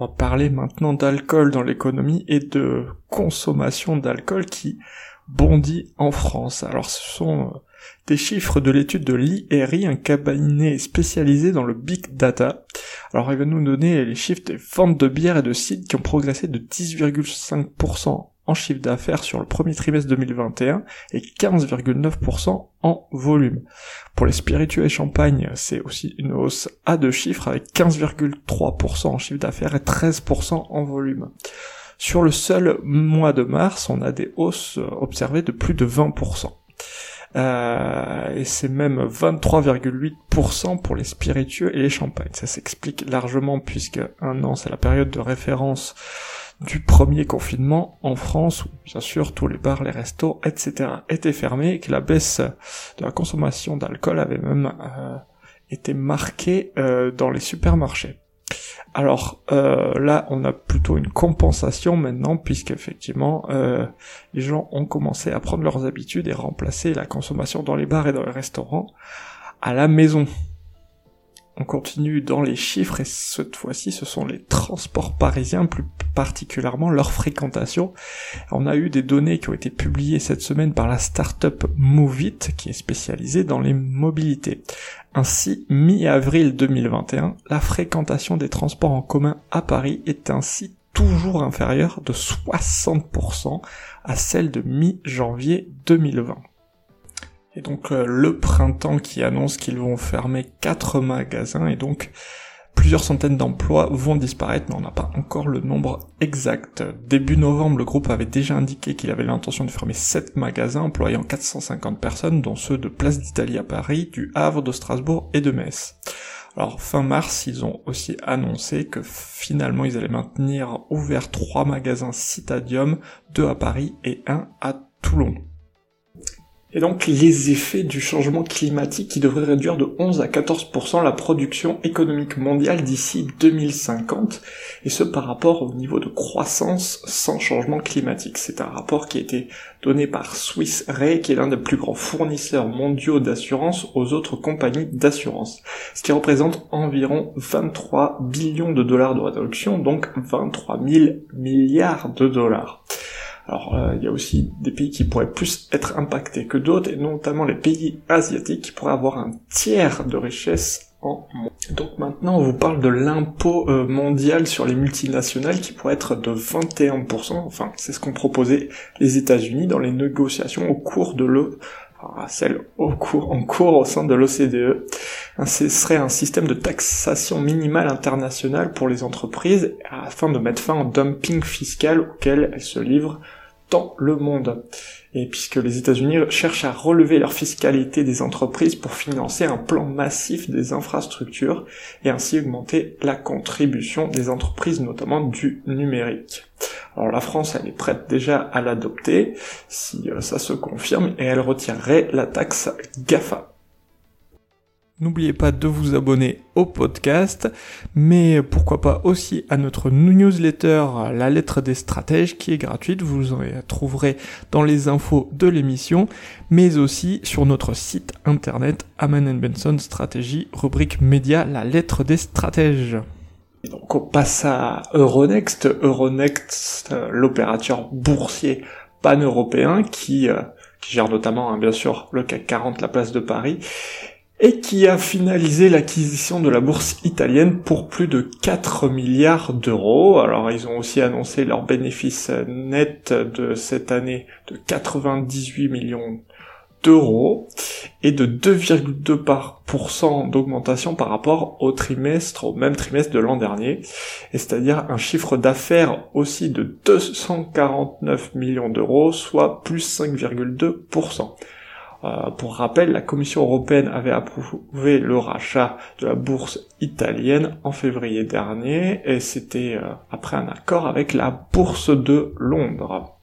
On va parler maintenant d'alcool dans l'économie et de consommation d'alcool qui bondit en France. Alors ce sont euh, des chiffres de l'étude de l'IRI, un cabinet spécialisé dans le big data. Alors il va nous donner les chiffres des ventes de bière et de cidre qui ont progressé de 10,5% en chiffre d'affaires sur le premier trimestre 2021 et 15,9% en volume. Pour les spiritueux et champagne, c'est aussi une hausse à deux chiffres avec 15,3% en chiffre d'affaires et 13% en volume. Sur le seul mois de mars, on a des hausses observées de plus de 20%. Euh, et c'est même 23,8% pour les spiritueux et les champagnes. Ça s'explique largement puisque un an c'est la période de référence du premier confinement en France, où bien sûr tous les bars, les restos, etc. étaient fermés, et que la baisse de la consommation d'alcool avait même euh, été marquée euh, dans les supermarchés. Alors euh, là, on a plutôt une compensation maintenant, puisqu'effectivement, euh, les gens ont commencé à prendre leurs habitudes et remplacer la consommation dans les bars et dans les restaurants à la maison. On continue dans les chiffres et cette fois-ci ce sont les transports parisiens, plus particulièrement leur fréquentation. On a eu des données qui ont été publiées cette semaine par la start-up Movit qui est spécialisée dans les mobilités. Ainsi, mi-avril 2021, la fréquentation des transports en commun à Paris est ainsi toujours inférieure de 60% à celle de mi-janvier 2020. Et donc euh, le printemps qui annonce qu'ils vont fermer quatre magasins et donc plusieurs centaines d'emplois vont disparaître, mais on n'a pas encore le nombre exact. Début novembre, le groupe avait déjà indiqué qu'il avait l'intention de fermer 7 magasins employant 450 personnes, dont ceux de Place d'Italie à Paris, du Havre, de Strasbourg et de Metz. Alors fin mars, ils ont aussi annoncé que finalement ils allaient maintenir ouvert trois magasins Citadium, deux à Paris et un à Toulon. Et donc les effets du changement climatique qui devraient réduire de 11 à 14% la production économique mondiale d'ici 2050, et ce par rapport au niveau de croissance sans changement climatique. C'est un rapport qui a été donné par Swiss Re, qui est l'un des plus grands fournisseurs mondiaux d'assurance aux autres compagnies d'assurance, ce qui représente environ 23 billions de dollars de réduction, donc 23 000 milliards de dollars. Alors euh, il y a aussi des pays qui pourraient plus être impactés que d'autres, et notamment les pays asiatiques qui pourraient avoir un tiers de richesse en moins. Donc maintenant on vous parle de l'impôt euh, mondial sur les multinationales qui pourrait être de 21%, enfin c'est ce qu'ont proposé les États-Unis dans les négociations au cours de le celle en cours au sein de l'OCDE. Ce serait un système de taxation minimale internationale pour les entreprises afin de mettre fin au dumping fiscal auquel elles se livrent dans le monde. Et puisque les États-Unis cherchent à relever leur fiscalité des entreprises pour financer un plan massif des infrastructures et ainsi augmenter la contribution des entreprises, notamment du numérique. Alors la France, elle est prête déjà à l'adopter si euh, ça se confirme et elle retirerait la taxe GAFA. N'oubliez pas de vous abonner au podcast, mais pourquoi pas aussi à notre newsletter La lettre des stratèges qui est gratuite, vous en trouverez dans les infos de l'émission, mais aussi sur notre site internet Aman Benson Stratégie, rubrique média La lettre des stratèges. donc on passe à Euronext, Euronext, euh, l'opérateur boursier pan-européen qui, euh, qui gère notamment hein, bien sûr le CAC 40, la place de Paris, et qui a finalisé l'acquisition de la bourse italienne pour plus de 4 milliards d'euros. Alors ils ont aussi annoncé leur bénéfice net de cette année de 98 millions d'euros et de 2,2% d'augmentation par rapport au trimestre, au même trimestre de l'an dernier, et c'est-à-dire un chiffre d'affaires aussi de 249 millions d'euros, soit plus 5,2%. Euh, pour rappel, la Commission européenne avait approuvé le rachat de la bourse italienne en février dernier, et c'était euh, après un accord avec la bourse de Londres.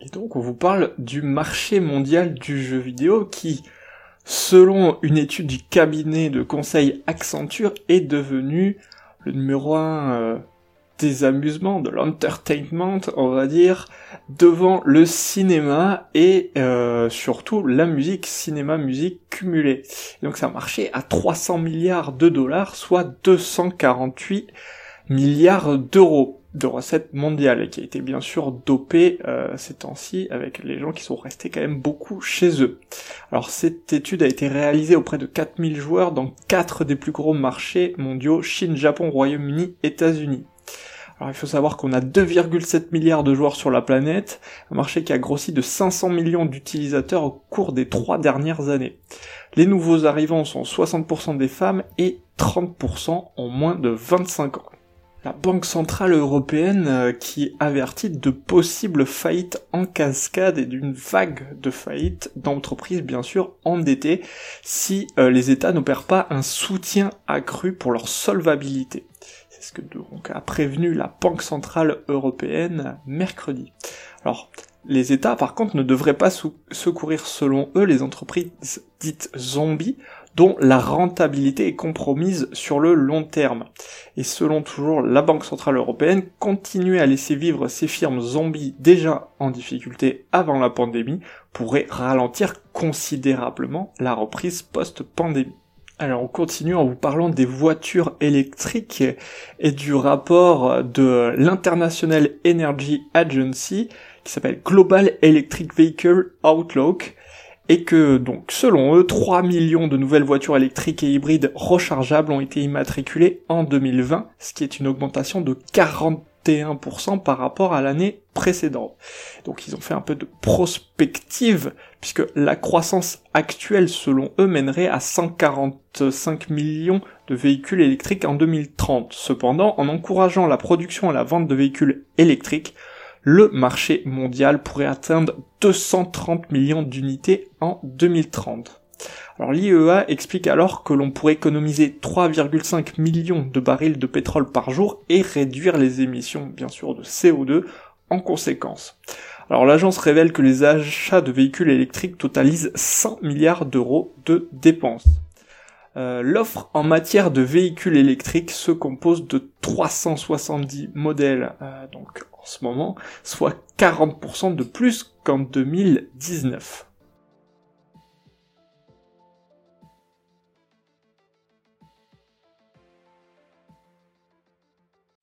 Et donc on vous parle du marché mondial du jeu vidéo qui, selon une étude du cabinet de conseil Accenture, est devenu le numéro un euh, des amusements, de l'entertainment, on va dire, devant le cinéma et euh, surtout la musique, cinéma-musique cumulée. donc ça marché à 300 milliards de dollars, soit 248 milliards d'euros de recettes mondiales et qui a été bien sûr dopé euh, ces temps-ci avec les gens qui sont restés quand même beaucoup chez eux. Alors cette étude a été réalisée auprès de 4000 joueurs dans quatre des plus gros marchés mondiaux, Chine, Japon, Royaume-Uni, États-Unis. Alors il faut savoir qu'on a 2,7 milliards de joueurs sur la planète, un marché qui a grossi de 500 millions d'utilisateurs au cours des trois dernières années. Les nouveaux arrivants sont 60% des femmes et 30% en moins de 25 ans. La Banque Centrale Européenne euh, qui avertit de possibles faillites en cascade et d'une vague de faillites d'entreprises bien sûr endettées si euh, les États n'opèrent pas un soutien accru pour leur solvabilité. C'est ce que donc a prévenu la Banque Centrale Européenne mercredi. Alors, les États, par contre, ne devraient pas secourir, selon eux, les entreprises dites zombies, dont la rentabilité est compromise sur le long terme. Et selon toujours la Banque Centrale Européenne, continuer à laisser vivre ces firmes zombies déjà en difficulté avant la pandémie pourrait ralentir considérablement la reprise post-pandémie. Alors on continue en vous parlant des voitures électriques et du rapport de l'International Energy Agency qui s'appelle Global Electric Vehicle Outlook et que donc selon eux 3 millions de nouvelles voitures électriques et hybrides rechargeables ont été immatriculées en 2020, ce qui est une augmentation de 41% par rapport à l'année précédente. Donc ils ont fait un peu de prospective puisque la croissance actuelle selon eux mènerait à 145 millions de véhicules électriques en 2030. Cependant, en encourageant la production et la vente de véhicules électriques, le marché mondial pourrait atteindre 230 millions d'unités en 2030. Alors l'IEA explique alors que l'on pourrait économiser 3,5 millions de barils de pétrole par jour et réduire les émissions bien sûr de CO2 en conséquence. Alors l'agence révèle que les achats de véhicules électriques totalisent 100 milliards d'euros de dépenses. Euh, l'offre en matière de véhicules électriques se compose de 370 modèles euh, donc en ce moment, soit 40% de plus qu'en 2019.